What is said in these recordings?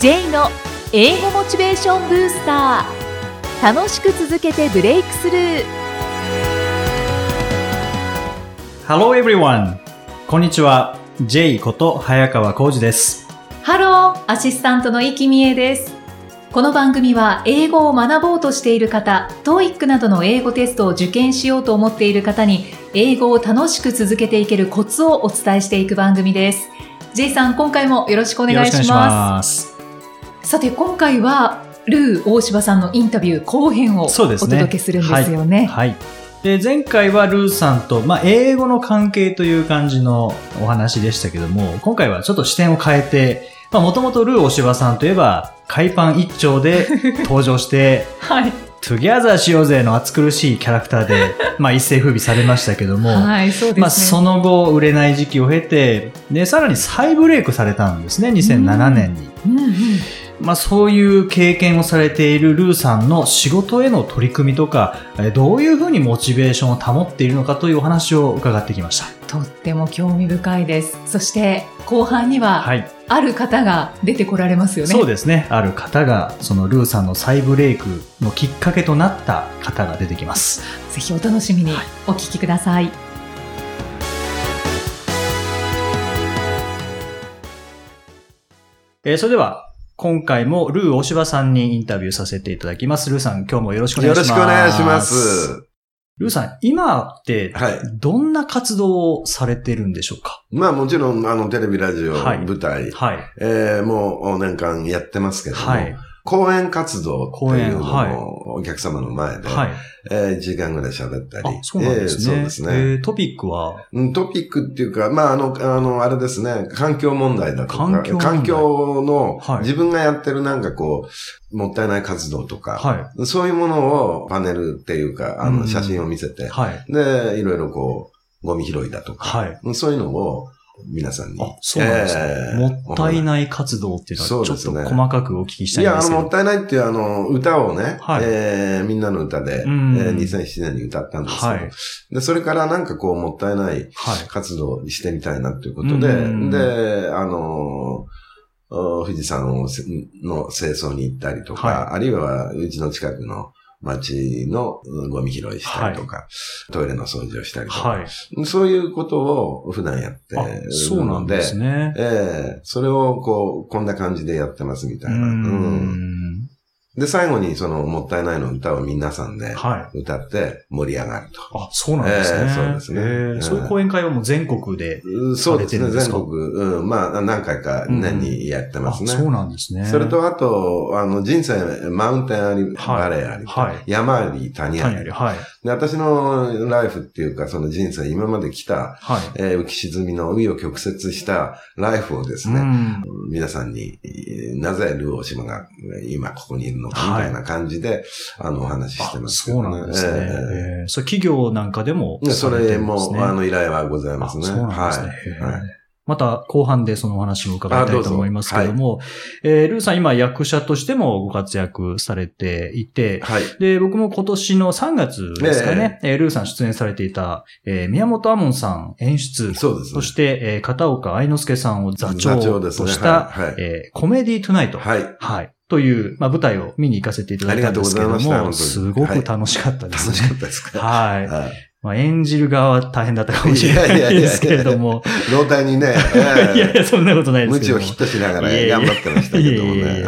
J の英語モチベーションブースター楽しく続けてブレイクスルー Hello everyone! こんにちは。J こと早川浩二です。ハローアシスタントの生きみえですこの番組は英語を学ぼうとしている方 TOEIC などの英語テストを受験しようと思っている方に英語を楽しく続けていけるコツをお伝えしていく番組です J さん今回もよろしくお願いしますさて今回はルー大柴さんのインタビュー後編をお届けするんですよね。はい。で、前回はルーさんと、まあ、英語の関係という感じのお話でしたけども、今回はちょっと視点を変えて、まあ、もともとルー大柴さんといえば、海パン一丁で 登場して、はい。 together しようぜの暑苦しいキャラクターで、まあ、一世風靡されましたけども、はい、そうですね。まあ、その後、売れない時期を経て、で、さらに再ブレイクされたんですね、2007年に。うんうんまあ、そういう経験をされているルーさんの仕事への取り組みとか、えーどういうふうにモチベーションを保っているのかというお話を伺ってきました。とっても興味深いです。そして後半には、はい。ある方が出てこられますよね。そうですね。ある方が、そのルーさんの再ブレイクのきっかけとなった方が出てきます。ぜひお楽しみにお聞きください。えーそれでは、今回もルー大柴さんにインタビューさせていただきます。ルーさん、今日もよろしくお願いします。よろしくお願いします。ルーさん、今って、はい。どんな活動をされてるんでしょうか？まあもちろん、あの、テレビ、ラジオ、はい舞台、はい。えーもう年間やってますけども、はい。講演活動っていうのをお客様の前で、はい。えー1時間ぐらい喋ったり。あ、そうですね。えーそうですね。えートピックは、うんトピックっていうか、まあ、あの、あの、あれですね、環境問題だとか、環境問題の、はい自分がやってるなんかこう、もったいない活動とか、はそういうものをパネルっていうか、あうんの、写真を見せてい。、はい。で、いろいろこう、ゴミ拾いだとか、はい。そういうのを皆さんに。あ、そうなんですね。えーもったいない活動っていうのは、ちょっと細かくお聞きしたいや、あの、いんですけど。もったいないっていうあの、歌をね、はいえーみんなの歌で、えうんー2007年に歌ったんですけど、はいで、それからなんかこう、もったいないはい。活動してみたいなっていうことで、うんで、あのお富士山の清掃に行ったりとか、はあるいはうちの近くの町のうんゴミ拾いしたりとか、トイレの掃除をしたりとか、はい。そういうことを普段やってあ、るそうなんので、ですね。ええそれをこう、こんな感じでやってますみたういな。うんん。で、最後にその、もったいないの歌を皆さんではい。歌って盛り上がると。あ、そうなんですね。えーそうですねえーうんそういう講演会はもう全国で。うんそうですね、されてるんですか？全国、うん、まあ、何回か年にやってますね。あ、そうなんですね。それと、あと、あの、人生、マウンテンあり、はいバレーあり、はい。山あり、谷あり谷あり。はい。で、私のライフっていうか、その人生、今まで来た、はい。えー浮き沈みの紆余曲折したライフをですね、うん。皆さんに、えーなぜルー大島がえー今ここにいるのかみたいな感じで、あの、お話ししてあますけどそうなんですね。えええーそれ企業なんかでもでそさてれも、あの、依頼はございますね。あそうなんですね。はい。はいまた後半でそのお話も伺いたいと思いますけども、えールーさん今役者としてもご活躍されていて、はい。で、僕も今年の3月ですかね、えールーさん出演されていた、えー宮本亞門さん演出、そうですね。そして、えー片岡愛之助さんを座長とした、はいはいえーコメディートゥナイト。はい。はい。という、まあ、舞台を見に行かせていただいたんですけども、ましたすごく楽しかったですね。楽しかったですかはい。はい。まあ、演じる側は大変だったかもしれないですけれども。老体にね、いやいや、そんなことないですけども。無知をヒットしながら頑張ってましたけどもね。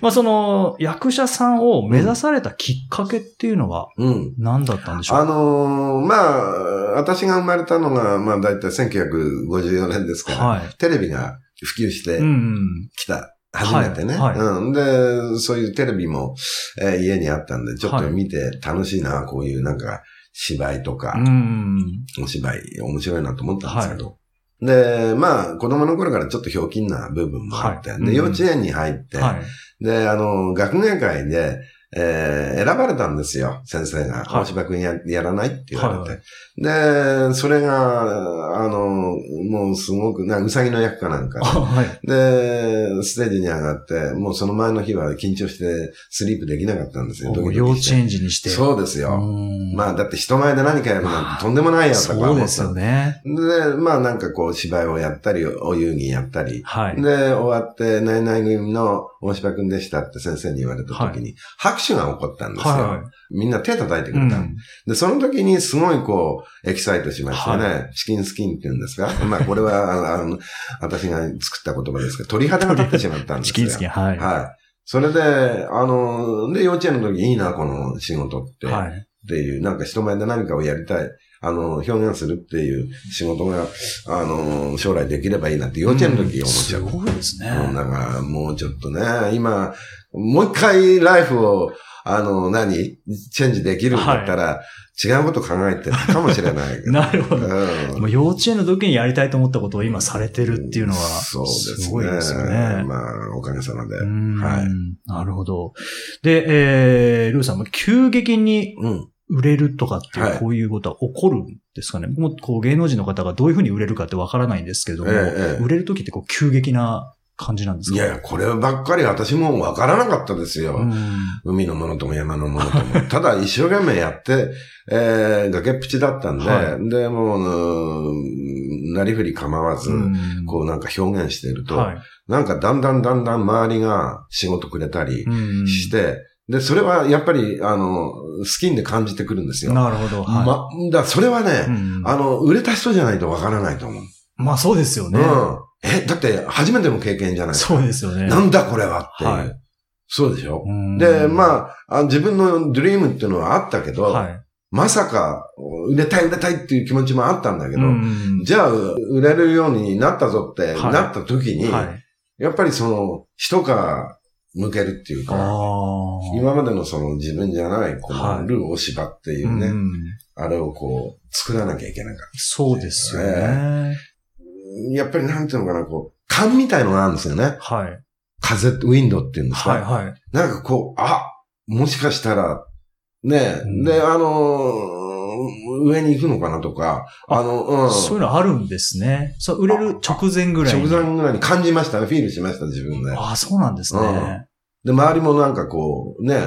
まあ、その、役者さんを目指されたきっかけっていうのはうん。何だったんでしょう？あのーまあ、私が生まれたのが、まあ、だいたい1954年ですから、はい。テレビが普及してうんうん。きた。初めてね、はいはいうん。で、そういうテレビも、えー家にあったんで、ちょっと見て楽しいな、こういうなんか、芝居とか、うん。お芝居、面白いなと思ったんですけど。で、まあ、子供の頃からちょっとひょうきんな部分もあって、で、はいうん幼稚園に入って、はい。で、あの、学芸会で、えー選ばれたんですよ、先生が。はい大柴君ややらないって言われて。で、それが、あの、もうすごく、な、うさぎの役かなんかあはい。で。で、ステージに上がって、もうその前の日は緊張してスリープできなかったんですよ。幼稚園児にして。そうですよ。うんまあ、だって人前で何かやるなんてとんでもないよとか思ってそうですよね。で、まあなんかこう芝居をやったり、お遊戯やったり。はい。で、終わって、ナイナイ組の大柴くんでしたって先生に言われた時に、拍手が起こったんですよ。はみんな手叩いてくい。れた。うんで、その時にすごいこう、エキサイトしましたね。はチキンスキンって言うんですか まあ、これは、あの、私が作った言葉ですけど、鳥肌が立ってしまったんですよ。チキンスキン、はい。はい。それで、あの、で、幼稚園の時いいな、この仕事って。はい。っていう、なんか人前で何かをやりたい。あの、表現するっていう仕事が、あの、将来できればいいなって幼稚園の時思っちゃう。すごいですね。うんだから、もうちょっとね、今、もう一回ライフを、あの、何？チェンジできるんだったら、違うこと考えてるかもしれない。なるほど。うんもう幼稚園の時にやりたいと思ったことを今されてるっていうのは、そうですごいですよね。まあ、おかげさまで。はい。なるほど。で、えー、ルーさんも急激にうん。売れるとかっていう、はい。こういうことは起こるんですかね。もうこう芸能人の方がどういうふうに売れるかってわからないんですけども、ええええ。売れる時ってこう急激な感じなんですか？いやいや、こればっかり私もわからなかったですよ。うん。海のものとも山のものとも。ただ一生懸命やって、えー、崖っぷちだったんで、はで、もう、うんなりふり構わず、うん。こうなんか表現してると、はい。なんかだんだんだんだん周りが仕事くれたりうん。して、で、それはやっぱり、あの、スキンで感じてくるんですよ。なるほど。はいま、だそれはね、うんあの、売れた人じゃないとわからないと思う。まあそうですよね。うん。え、だって初めての経験じゃないですか。そうですよね。なんだこれはっていう。はいそうでしょ、うんで、まああ、自分のドリームっていうのはあったけど、はい。まさか、売れたい売れたいっていう気持ちもあったんだけど、うんじゃあ、売れるようになったぞってはいなった時に、はい。やっぱりその、一皮向けるっていうか。今までのその自分じゃない、こはいのルーお芝っていうね、うんあれをこう、作らなきゃいけなかっそうですよね。た。やっぱりなんていうのかな、こう、勘みたいのがあるんですよね。はい。風、ウィンドっていうんですか。はいはい。なんかこう、あ、もしかしたら、ね、うんで、あのー上に行くのかなとか、あの、うん。そういうのあるんですね。そう、売れる直前ぐらいに。直前ぐらいに感じましたね。フィールしました、自分で。ああ、そうなんですね。うんで、周りもなんかこう、ね、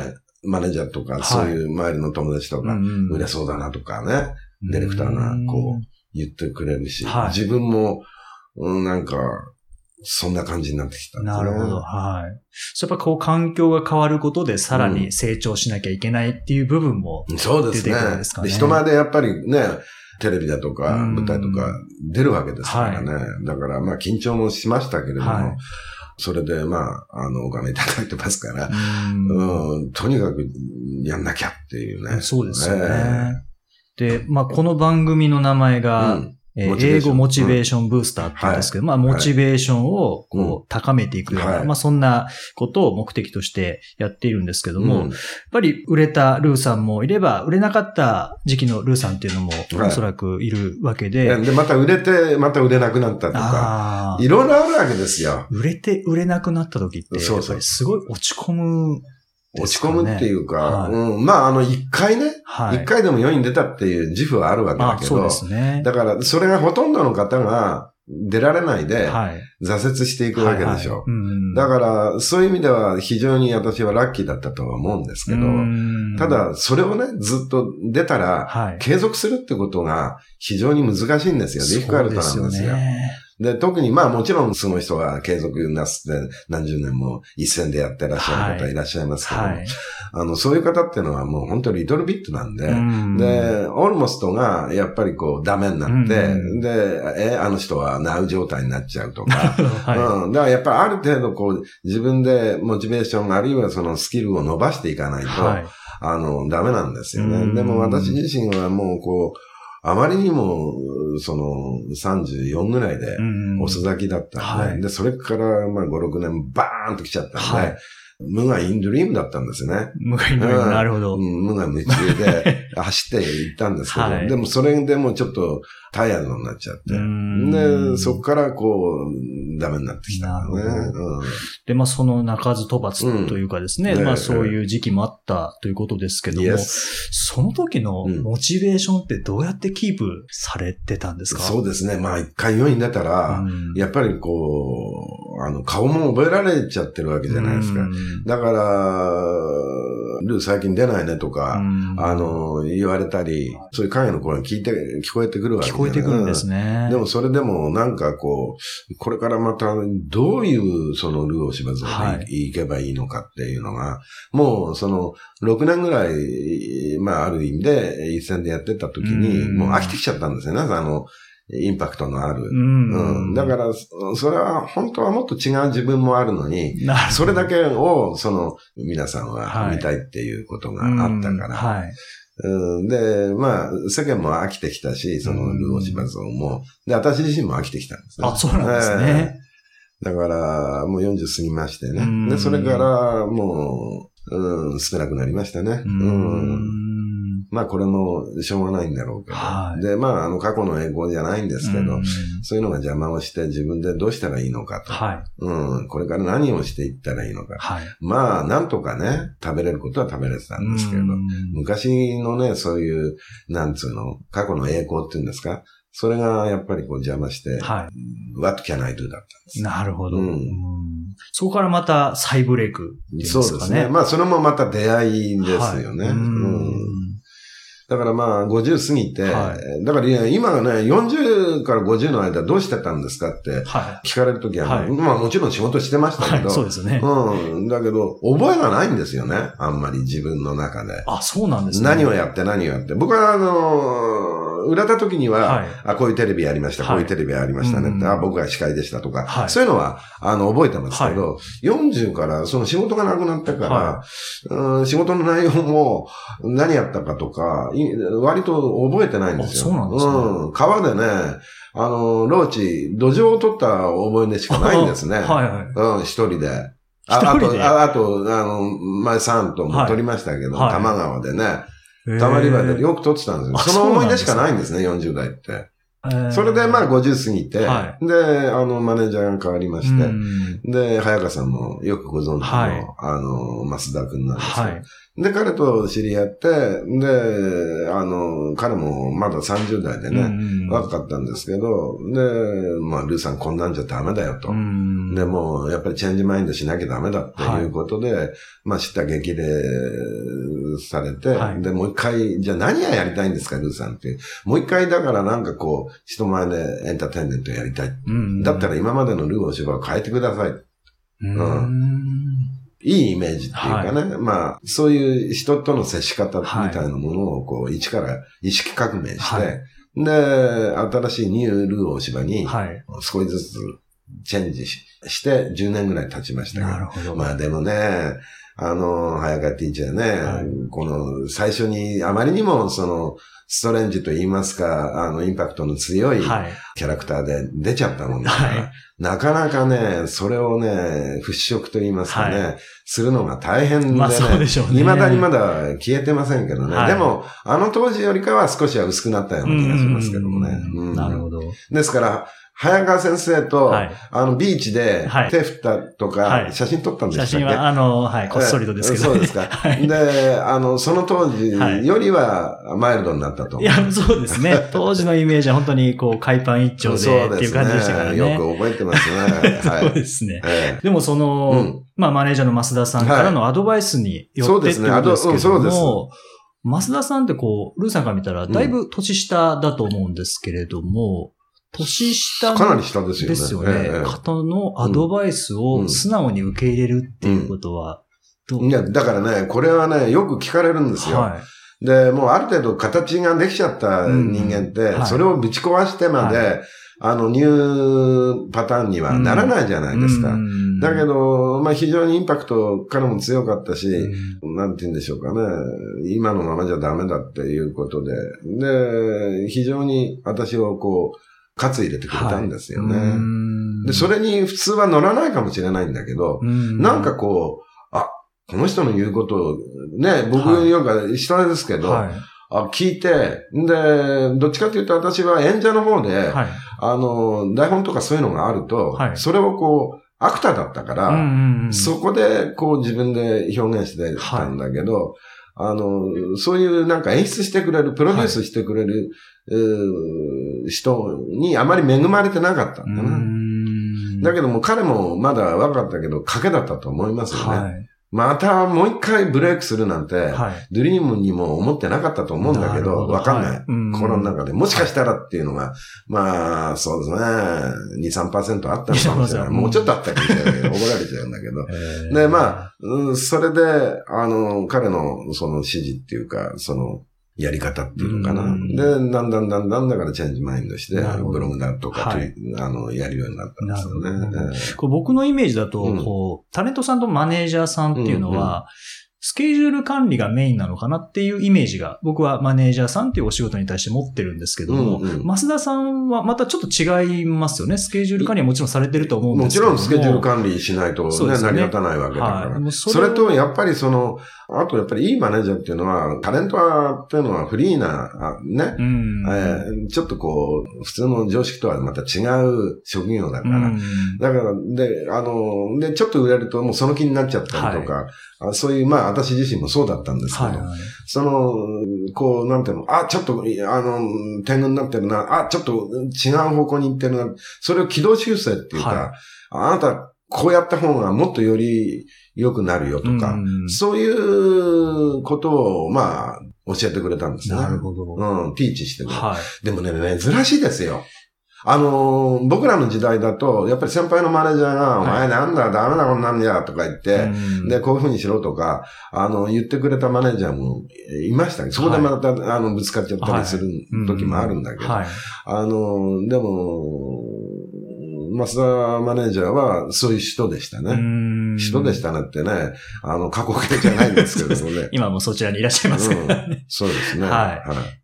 マネージャーとか、はいそういう周りの友達とか、ん売れそうだなとかね、ディレクターがこう言ってくれるし、はい自分も、うん、なんか、そんな感じになってきたね、なるほど。はい。そうやっぱこう環境が変わることでさらに成長しなきゃいけないっていう部分も。そうですね。出てくるんですかね人前でやっぱりね、テレビだとかうん舞台とか出るわけですからね。だからまあ緊張もしましたけれども、はいそれでまあ、あの、お金いただいてますから、うんうん、とにかくやんなきゃっていうね。そうですよね。で、まあ、この番組の名前ええが、うんえー英語モチベーションブースターって言うんですけど、まあ、モチベーションをうん。こう高めていくような、はい。まあ、そんなことを目的としてやっているんですけども、うん。やっぱり売れたルーさんもいれば、売れなかった時期のルーさんっていうのもはい。おそらくいるわけで、で、また売れて、また売れなくなったとか、いろいろあるわけですよ。売れて売れなくなった時って、すごい落ち込む、落ち込むっていうか、はいうん、まあ、あの、一回ね、一、はい。回でも世に出たっていう自負はあるわけだあ、けどそうで、すね。だから、それがほとんどの方が出られないで、はい。挫折していくわけでしょ。だから、そういう意味では非常に私はラッキーだったとは思うんですけど、うんただ、それをね、ずっと出たら、はい。継続するってことが非常に難しいんですよ。ディフィカルトなんですよ。で特にまあもちろんその人は継続なすって何十年も一線でやってらっしゃる方はいいらっしゃいますけど、はい。あの、そういう方っていうのはもう本当にリトルビットなんで、うんで、オールモストがやっぱりこうダメになって、うんで、え、あの人はナウ状態になっちゃうとか、はうん。だからやっぱりある程度こう自分でモチベーションあるいはそのスキルを伸ばしていかないい。と、はい。あの、ダメなんですよね。うんでも私自身はもうこう、あまりにも、その、34ぐらいでうん遅咲きだったんで、はい。で、それからまあ5、6年バーンと来ちゃったんで、はい。無我インドリームだったんですよね。無害のうん。なるほど。うん無我夢中で 走って行ったんですけど、はい。でもそれでもうちょっとタイヤードになっちゃって、うん。で、そこからこう、ダメになってきた。ね。なるうん。で、まあ、その鳴かず飛ばずというかですね、うんえ。えまあ、そういう時期もあったということですけども、その時のうん。モチベーションってどうやってキープされてたんですか？そうですね。まあ一回世に出たら、うん。やっぱりこう、あの、顔も覚えられちゃってるわけじゃないですか。うん。だから、最近出ないねとか、うん。あの、言われたり、そういう影の声が聞いて、聞こえてくるわけ聞こえてくるんですね。ね。でもそれでもなんかこう、これからまたどういうそのルーを芝像はい。でいけばいいのかっていうのが、もうその6年ぐらい、まあある意味で一戦でやってた時に、うん。もう飽きてきちゃったんですよね、あの、インパクトのある。うん。うん、だから、そそれは本当はもっと違う自分もあるのに、それだけを、その、皆さんははい見たいっていうことがあったから。うんはい。うん、で、まあ、世間も飽きてきたし、その、ルーオシバゾンも。で、私自身も飽きてきたんですね。あ、そうなんですね。ええだから、もう40過ぎましてね。うんで、それから、もう、うん、少なくなりましたね。ううんん。まあ、これもしょうがないんだろうけど。はいで、まあ、あの、過去の栄光じゃないんですけど、うんそういうのが邪魔をして自分でどうしたらいいのかと。はい。うん、これから何をしていったらいいのか。はい。まあ、なんとかね、食べれることは食べれてたんですけど、うん昔のね、そういう、なんつうの、過去の栄光っていうんですか、それがやっぱりこう邪魔して、は What can I do だったんですい。。なるほど。うんうんそこからまた再ブレイクね。そうですね。まあ、それもまた出会いですよね。はいうんだからまあ、50過ぎて、はだからいや今がね、40から50の間どうしてたんですかっては聞かれるときは、はいまあもちろん仕事してましい。はい。たけど、そうですよね。うん。だけど、覚えがないんですよね。あんまり自分の中で。あ、そうなんですね。何をやって何をやって。僕は、あの、売れた時には、はい。あ、こういうテレビやりました、はい。こういうテレビやりましたねって、うんあ、僕が司会でしたとか、はい。そういうのは、あの、覚えてますけど、40から、その仕事がなくなってから、はうん、仕事の内容も何やったかとか、い割と覚えてないんですよ。あそうなんですね。うん。川でね、あの、ローチ、土壌を取った覚えでしかないんですね。はいはい。うん、一人で。ああと、ああと、あの、前3とも撮りましたけど、はい。多摩川でね、たまり場でよく撮ってたんですよ。あその思い出しかなないんですね、40代って。えー。それでまあ50過ぎて、はで、あの、マネージャーが変わりまして、うん。で、早川さんもよくご存知の、はい。あの、増田くんなんですよ、はい。で、彼と知り合って、で、あの、彼もまだ30代でね、ね若かったんですけど、で、まあ、ルーさんこんなんじゃダメだよと。うんで、もう、やっぱりチェンジマインドしなきゃダメだっていうことで、まあ、知った激励されて、はいで、もう一回、じゃあ何がやりたいんですか、ルーさんって。もう一回、だからなんかこう、人前でエンターテインメントやりたい。うんだったら今までのルーお芝を変えてください。うんいいイメージっていうかね、まあ、そういう人との接し方みたいなものを、こう、一から意識革命して、はいで、新しいニュールーお芝に、はい。少しずつチェンジしして、10年ぐらい経ちましたが。なるほど。まあでもね、あの、早川ティーチャーね、はいこの、最初にあまりにも、その、ストレンジと言いますか、あの、インパクトの強いはい。キャラクターで出ちゃったもんだから、はいなかなかね、それをね、払拭と言いますかね、はするのが大変でね、まあそうでしょうね。未だにまだ消えてませんけどね。はいでも、あの当時よりかは少しは薄くなったような気がしますけどもね。なるほど。ですから、早川先生と、はい。あの、ビーチではい手振ったとか、はい写真撮ったんでしたっけ？写真は、あの、はい、こっそりとですけど、えそうですか。はい。で、あの、その当時よりはマイルドになったと。いや、そうですね。当時のイメージは本当に、こう、海パン一丁でっていう感じでしたからね。よく覚えてますね。はそうい。ですね。えでもその、うんまあマネージャーの増田さんからのアドバイスによそうってっていうですねことですけどあどうんも、増田さんってこう、ルーさんから見たらだいぶ年下だと思うんですけれども、年下えかなのり下ですよね。ですよね、ええ方のアドバイスを素直に受け入れるっていうことは、どういや、だからね、これはね、よく聞かれるんですよ。はで、もうある程度形ができちゃった人間って、うんはいそれをぶち壊してまで、あの、ニューパターンにはならないじゃないい。ですか。うんだけ、ど、まあ非常にインパクト、彼も強かったし、うんなんて言うんでしょうかね。今のままじゃダメだっていうことで。で、非常に私をこう、喝入れてくれたんですよね。うん。で、それに普通は乗らないかもしれないんだけど、うん。なんかこう、あ、この人の言うことを、ね、僕はいよく下ですけど、はい。あ聞いて、で、どっちかというと私は演者の方で、はい。あの、台本とかそういうのがあると、はい。それをこう、アクターだったから、うんうんうんそこでこう自分で表現してたんだけど、あの、そういうなんか演出してくれる、プロデュースしてくれる、人にあまり恵まれてなかったんだうな。んだけども彼もまだ若かったけど、賭けだったと思いますよね。はい。またもう一回ブレイクするなんて、はい。ドリームにも思ってなかったと思うんだけど、わかんない。はいの中で。もしかしたらっていうのが、まあ、そうですね。2、3%あったのかもしれない。2-3%もうちょっとあったかもしれないけど、怒られちゃうんだけど。えーで、まあ、うん、それで、あの、彼のその指示っていうか、その、やり方っていうのかな。うん。で、だんだんだんだんだからチェンジマインドしてブログだとか、はい。あの、やるようになったんですよね。こう僕のイメージだと、うん。こう、タレントさんとマネージャーさんっていうのは、スケジュール管理がメインなのかなっていうイメージが、僕はマネージャーさんっていうお仕事に対して持ってるんですけども、うんうん増田さんはまたちょっと違いますよね。スケジュール管理はもちろんされてると思うんでもちすけども。ろんスケジュール管理しないとね、ね成り立たないわけだから。はい。そそれれをと、やっぱりその、あとやっぱりいいマネージャーっていうのは、タレントはっていうのはフリーな、あね、うん。えーちょっとこう、普通の常識とはまた違う職業だから。うんだから、で、あの、で、ちょっと売れるともうその気になっちゃったりとか、あそういう、まあ私自身もそうだったんですけど、はいはい。その、こう、なんていうの、あ、ちょっと、あの、天狗になってるな、あ、ちょっと違う方向に行ってるな、それを軌道修正っていうか、はいあなた、こうやった方がもっとより良くなるよとか、うんそういうことを、まあ、教えてくれたんですね。なるほど。うん、ティーチしてくれた。はい。でもね、珍しいですよ。あのー僕らの時代だと、やっぱり先輩のマネージャーが、おはい前なんだ、ダメだこんなんじゃ、とか言って、うんで、こういう風にしろとか、あの、言ってくれたマネージャーもいましたけど、そこでまた、あの、ぶつかっちゃったりする時もあるんだけど、はい。あの、でも、増田マネージャーはそういう人でしたね。ね人でしたねってね、あの、過去形じゃないんですけどもね。今もそちらにいらっしゃいますからね。そうですね。はいえー、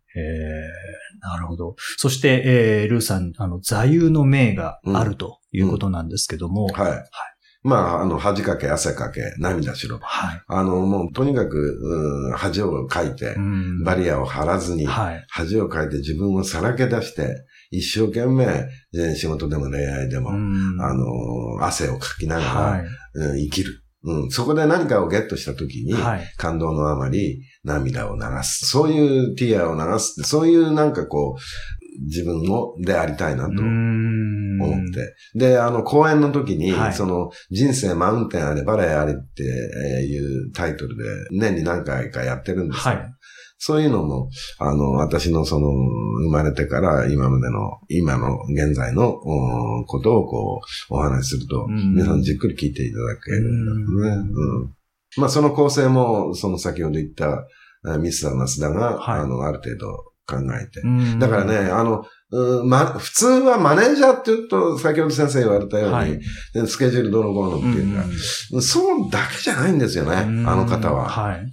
なるほど。そして、えー、ルーさん、あの、座右の銘があるということなんですけども、はい。はい。まあ、あの、恥かけ、汗かけ、涙しろ。はい。あの、もう、とにかく、うん恥をかいてう、んバリアを張らずに、はい。恥をかいて自分をさらけ出して、一生懸命、えー仕事でも恋愛でも、うんあの、汗をかきながら、はい。うん生きる。うん、そこで何かをゲットした時に、はい。感動のあまり涙を流す。そういうティアを流すって、そういうなんかこう、自分をでありたいなと思思って。で、あの、講演の時に、はいその、人生マウンテンあれ、バレエあれっていうタイトルで、年に何回かやってるんですよ。はい。そういうのも、あの、私のその、生まれてから今までの、今の現在のおことをこう、お話しすると、うん皆さんじっくり聞いていただけるんだね。うん。まあ、その構成も、その先ほど言った、あミスターマスダが、はいあの、ある程度考えて。うんだからね、あの、うんま、普通はマネージャーって言うと、先ほど先生言われたように、はいでスケジュールどのこうのっていうか、そうだけじゃないんですよね、あの方は。はい。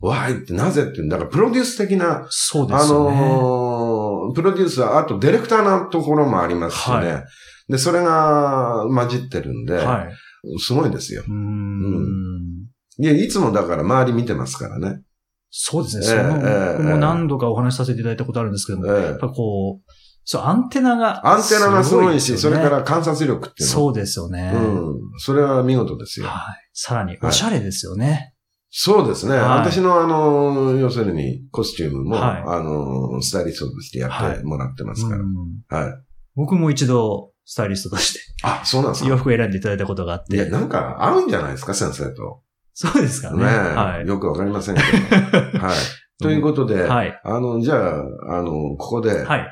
わーいってなぜって、だからプロデュース的な、あそうですよね。のープロデュースは、あとディレクターなところもありますしね。はで、それが混じってるんで、はい。すごいですよ。うーんいや、いつもだから周り見てますからね。そうですね。ええそも何度かお話しさせていただいたことあるんですけども、やええっぱこう、そう、アンテナが。アンテナがすごいし、それから観察力っていうの。そうですよね。うん。それは見事ですよ。はい。さらに、おしゃれですよね。そうですね。はい私のあの、要するにコスチュームも、はいあの、スタイリストとしてやってもらってますから。うんはい。僕も一度、スタイリストとして、あ、そうなんですか。洋服を選んでいただいたことがあっいや、て。なんか合うんじゃないですか、先生と。そうですかね。ねえ、はい。よくわかりませんけど。はい。ということで、はい。あの、じゃあ、あの、ここで、はい。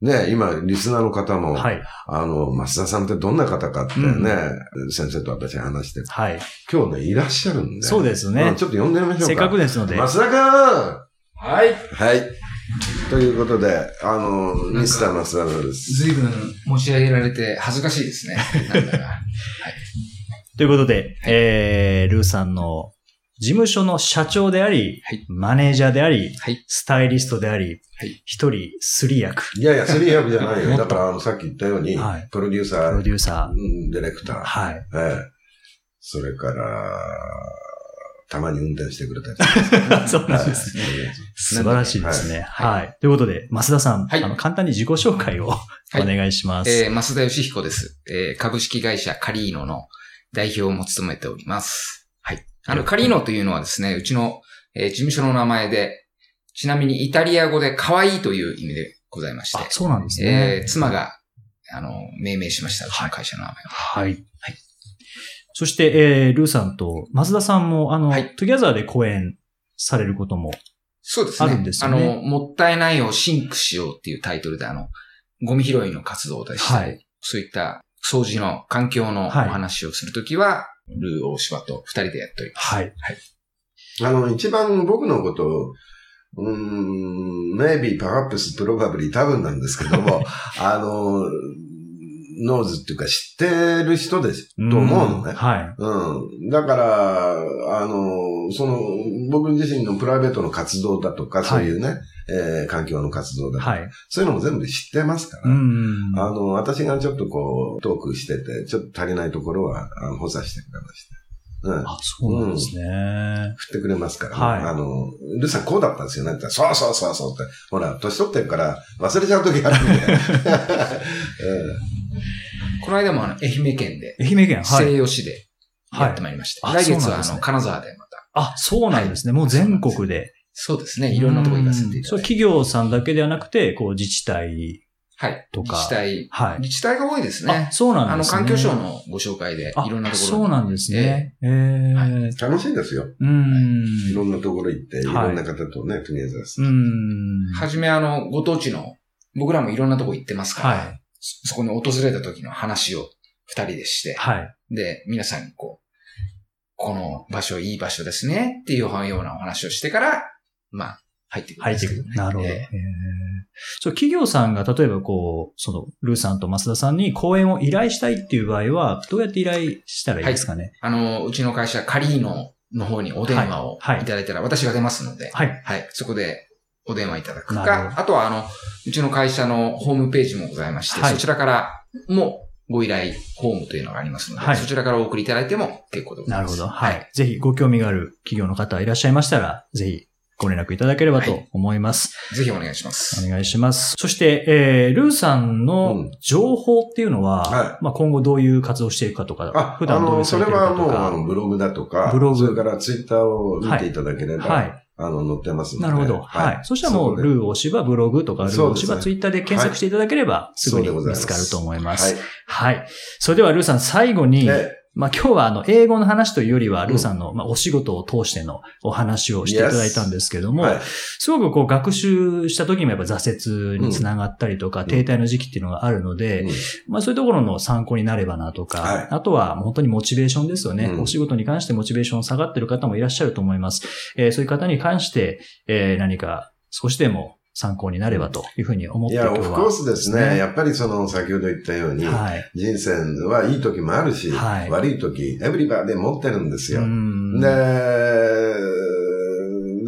ね、今、リスナーの方も、はい。あの、増田さんってどんな方かってね、先生と私話して、はい。今日ね、いらっしゃるんで。そうですねうんちょっと呼んでみましょうか。せっかくですので。増田くんはい。はい。ということで、あの、ミスター増田です。ずいぶん持ち上げられて恥ずかしいですね。なんだか。ということで、えー、ルーさんの事務所の社長であり、はい。マネージャーであり、はい。スタイリストでありはい、一、人スリ役、いやいや、スリー役じゃないよ。だから、あの、さっき言ったように、はい。プロデューサプロー、デューサうんディレクター。ー、はい。ええ。それから、たまに運転してくれたり。そうなんですね。はい。素晴らしいですね。ははい。ということで、増田さん、はい。あの、簡単に自己紹介をおい。願いします。えー、増田義彦です。えー、株式会社カリーノの代表も務めております。はい。あの、カリーノというのはですね、うちの、えー事務所の名前で、ちなみにイタリア語で可愛いという意味でございましてあ、、そうなんですね。えー、妻が、あの、命名しました、うちの会社の名前を。はい。はいそして、えー、ルーさんと松田さんも、あの、はい together で講演されることも。そうですね。あるんですよねあの、もったいないを think しようっていうタイトルで、あの、ゴミ拾いの活動でしたり、はいそういった掃除の環境のおはい話をするときは、ルー大柴と二人でやっております。はい。あの、一番僕のことを、うーん、maybe, perhaps, probably, 多分なんですけども、あの、 knows っていうか知ってる人です、と思うのね。はい。うん。だから、あの、その、僕自身のプライベートの活動だとか、そういうね、えー環境の活動だとか、はい。そういうのも全部知ってますから、うん。あの、私がちょっとこう、トークしてて、ちょっと足りないところは、あの補佐してくれました。うん。あ、そうなんですね。振ってくれますから、はいあの、ルさんこうだったんですよねってそうそうそうそうって。ほら、年取ってるから忘れちゃう時あるんで。この間もあの、愛媛県で、愛媛県、はい。西予市でやってまいりました。はいあ来月そうなんですねはあの、金沢でまた。あ、そうなんですね。もう全国で。そうですね。いろんなところ行かせていたそう、だいて。企業さんだけではなくて、こう、自治体はい。とか自治体。はい。自治体が多いですあね、。そうなんあの、ですね。環境省のご紹介で、あいろんなところにそうなんですね。ええは楽しいですよ。うん。いろんなところ行って、いはいろんな方とね、トゥゲザーする。うん。はじめあの、ご当地の、僕らもいろんなとこ行ってますから、はい。そそこに訪れた時の話を二人でして、はい。で、皆さんにこう、この場所いい場所ですねっていうようなお話をしてから、まあ、入ってくるん入ってくる。なるほど。えええそう、企業さんが例えばこう、その、ルーさんと増田さんに講演を依頼したいっていう場合は、どうやって依頼したらいいですかね？あの、うちの会社、カリーノの方にお電話をはいはいいただいたら、私が出ますので、はい。はい、そこでお電話いただくか、あとはあの、うちの会社のホームページもございまして、はいそちらからもご依頼フォームというのがありますので、はいそちらからお送りいただいても結構でござます。ないるほど。はい。ぜひご興味がある企業の方いらっしゃいましたら、ぜひご連絡いただければと思います。ぜひお願いします。お願いします。そして、えー、ルーさんうのん情報っていうのは、はいまあ今後どういう活動をしていくかとか、あ、普段どういうあの、それされてるかとはもう、あか。の、ブログだとか、ブログそれからツイッターを見ていただければ、はい。あの、載ってますので。なるほど。はい。そしたらもう、ルーおしばブログとか、ルーおしばそうですねツイッターで検索していただければ、すぐに見つかると思います。ははい。それでは、ルーさん、最後に、い。で、まあ今日はあの、英語の話というよりは、ルーさんの、まあお仕事を通してのお話をしていただいたんですけども、はい。すごくこう学習した時にもやっぱ挫折につながったりとか、ん。停滞の時期っていうのがあるので、うん。まあそういうところの参考になればなとか、はい。あとは本当にモチベーションですよね、うん。お仕事に関してモチベーション下がってる方もいらっしゃると思います。えーそういう方に関して、えー何か少しでも参考になればというふうに思っいや、て今日は。オフコースですね。やっぱりその、先ほど言ったように、はい。人生はいい時もあるし、はい悪い時、エブリバーで持ってるんですよ。うんで、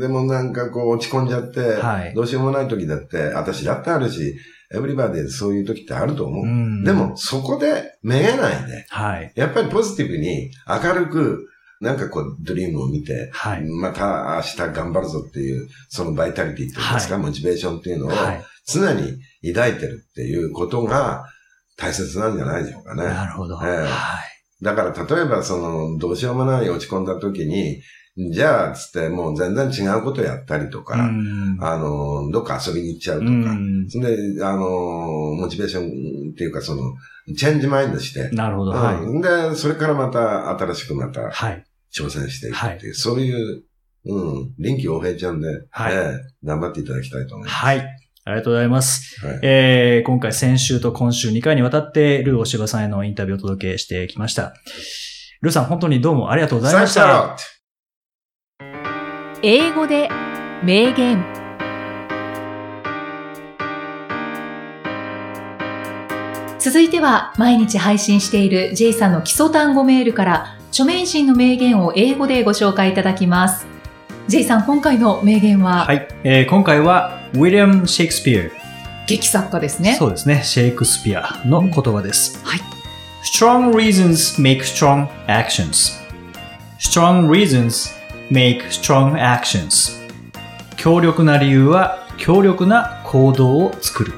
でもなんかこう落ち込んじゃって、はいどうしようもない時だって、私だってあるし、エブリバーでそういう時ってあると思う。うんでも、そこでめげないで、はい。やっぱりポジティブに明るく、なんかこう、ドリームを見て、はい。また明日頑張るぞっていう、そのバイタリティっていうんですか、はモチベーションっていうのをはい。常に抱いてるっていうことが大切なんじゃないでしょうかね。なるほど。ええはい。だから例えばその、どうしようもない落ち込んだ時に、じゃあ、つってもう全然違うことやったりとか、うんあの、どっか遊びに行っちゃうとうか、んそれで、あの、モチベーションっていうかその、チェンジマインドして、なるほど。はい。うんで、それからまた新しくまたはい。挑戦していくっていう、そういう、うん、臨機応変ちゃんで、はいええ頑張っていただきたいと思います。はい。ありがとうございます。はいえー、今回先週と今週2回にわたって、ルーおしばさんへのインタビューをお届けしてきました。ルーさん、本当にどうもありがとうございました。英語で名言続いては毎日配信している J さんの基礎単語メールから著名人の名言を英語でご紹介いただきます。J さん、今回の名言は、はい。えー、今回は、ウィリアム・シェイクスピア。劇作家ですね。そうですね。シェイクスピアの言葉です。はい。Strong reasons make strong actions. Strong reasons make strong actions. 強力な理由は強力な行動を作る。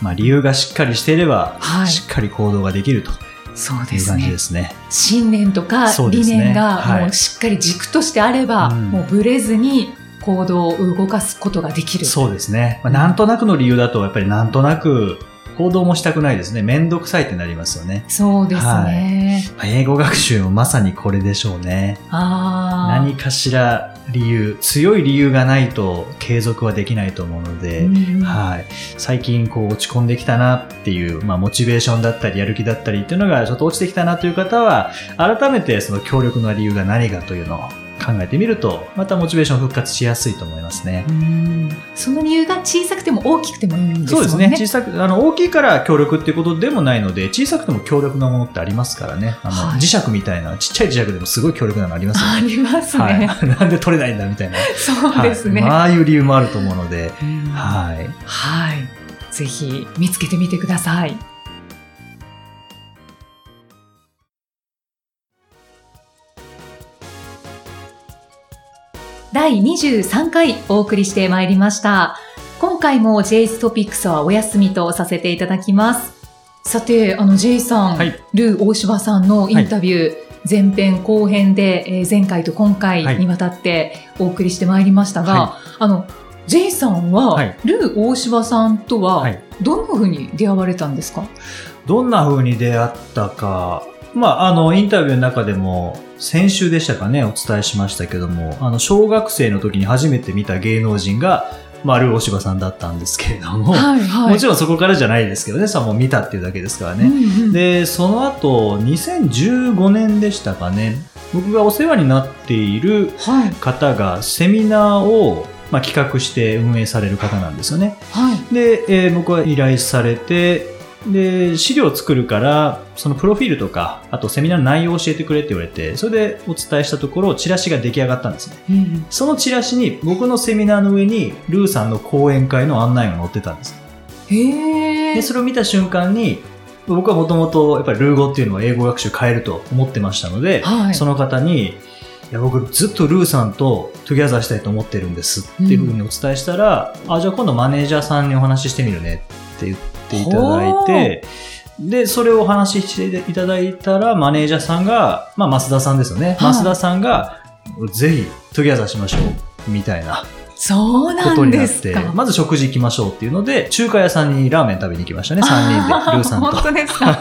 まあ理由がしっかりしていれば、はいしっかり行動ができるとそういう感じですね。信念とか理念がはいもうしっかり軸としてあれば、うんもうブレずに行動を動かすことができる。そうですね。まあ、なんとなくの理由だと、やっぱりなんとなく行動もしたくないですね。めんどくさいってなりますよね。そうですね。英語学習もまさにこれでしょうね。ああ。何かしら理由、強い理由がないと継続はできないと思うので、うんはい。最近こう落ち込んできたなっていう、まあモチベーションだったりやる気だったりっていうのがちょっと落ちてきたなという方は、改めてその強力な理由が何かというのを考えてみると、またモチベーション復活しやすいと思いますね。うんその理由が小さくても大きくてもいいんですね。そうですね。小さく、あの、大きいから強力っていうことでもないので、小さくても強力なものってありますからね。あの、はい磁石みたいな、ちっちゃい磁石でもすごい強力なのありますよあね。りますね。はい。なんで取れないんだみたいな。そうですね。はいまあああいう理由もあると思うので、うんはい。はい。ぜひ見つけてみてください。第23回お送りしてまいりました。今回も J's トピックスはお休みとさせていただきます。さて、あの J さん、はい。ルー大柴さんのインタビュー、前編後編で、えー前回と今回にわたってお送りしてまいりましたが、はあの J さんは、はい。ルー大柴さんとは、はい。どんな風に出会われたんですか？どんな風に出会ったか、まあ、あの、インタビューの中でも、先週でしたかね、お伝えしましたけども、あの、小学生の時に初めて見た芸能人が、まあ、ルー大柴さんだったんですけれども、はいはもちろんそこからじゃないですけどね、さもう見たっていうだけですからね。うんうんで、その後、2015年でしたかね、僕がお世話になっているはい方がセミナーを、まあ、企画して運営される方なんですよね。はいで、えー僕は依頼されて、で、資料を作るから、そのプロフィールとか、あとセミナーの内容を教えてくれって言われて、それでお伝えしたところ、チラシが出来上がったんですね。うんそのチラシに、僕のセミナーの上に、ルーさんの講演会の案内が載ってたんです。へえで、それを見た瞬間に、僕はもともと、やっぱりルー語っていうのは英語学習変えると思ってましたので、はいその方に、いや、僕ずっとルーさんと together したいと思ってるんですっていうふうにお伝えしたら、あ、じゃあ今度マネージャーさんにお話ししてみるねって言っていただいて、で、それをお話ししていただいたら、マネージャーさんが、まあ、増田さんですよね。はい増田さんが、ぜひ、 together しましょう。みたいなそんなことになったんですか。、まず食事行きましょうっていうので、中華屋さんにラーメン食べに行きましたね、3人で、あ ルーさんと。本当ですか。は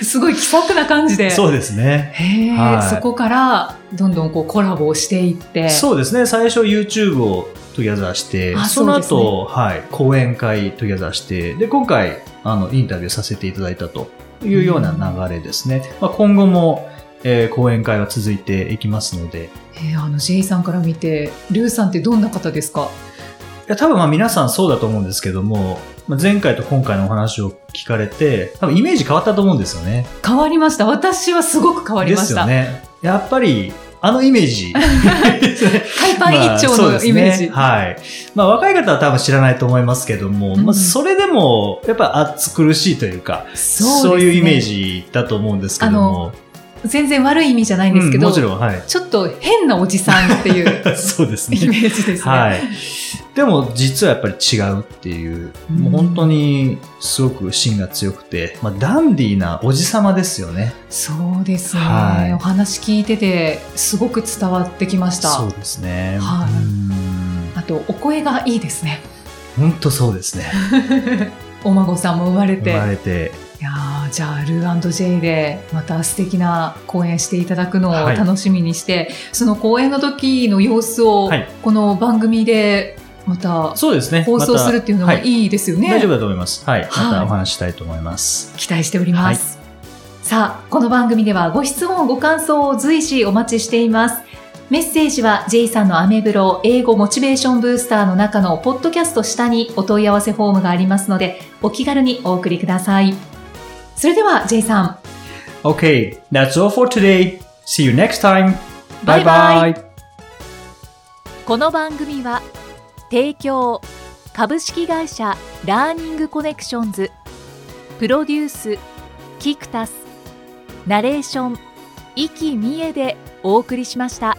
いすごい気さくな感じで。そうですね。へえ、はいそこからどんどんこうコラボをしていって。そうですね。最初 YouTube を together して、あそのそうですね後、はい、講演会 together して、で、今回、あの、インタビューさせていただいたというような流れですね。まあ、今後も、えー講演会は続いていきますので、えーあの J さんから見て、ルーさんってどんな方ですか？いや多分まあ皆さんそうだと思うんですけども、まあ、前回と今回のお話を聞かれて、多分イメージ変わったと思うんですよね。変わりました。私はすごく変わりでました。すよね。やっぱり、あのイメージ。海パン一丁のイメージ。はい。まあ若い方は多分知らないと思いますけども、うんまあそれでも、やっぱ熱苦しいというか、そうそういうイメージ。ジだと思うんですけども。全然悪い意味じゃないんですけど、うんもちろん、はい。ちょっと変なおじさんっていう そうですイメね。ージですね。はい。でも実はやっぱり違うっていう、うんもう本当にすごく芯が強くて、まあダンディーなおじさまですよね。そうですね、はいお話聞いてて、すごく伝わってきました。そうですね。はいうんあと、お声がいいですね。本当そうですね。お孫さんも生まれて。生まれて、いやーじゃあ、ルー &J でまた素敵な公演していただくのをはい楽しみにして、その公演の時の様子をはい、この番組でまたそうですね。放送するっていうのもいいいですよね。大丈夫だと思います。はい。まはいたお話ししたいと思います。期待しております。さあ、この番組ではご質問、ご感想を随時お待ちしています。メッセージは J さんのアメブロ英語モチベーションブースターの中のポッドキャスト下にお問い合わせフォームがありますので、お気軽にお送りください。それでは J さん、Okay, that's all for today. See you next time. バイバイ bye. この番組は提供株式会社ラーニングコネクションズプロデュースキクタスナレーション生きみえでお送りしました。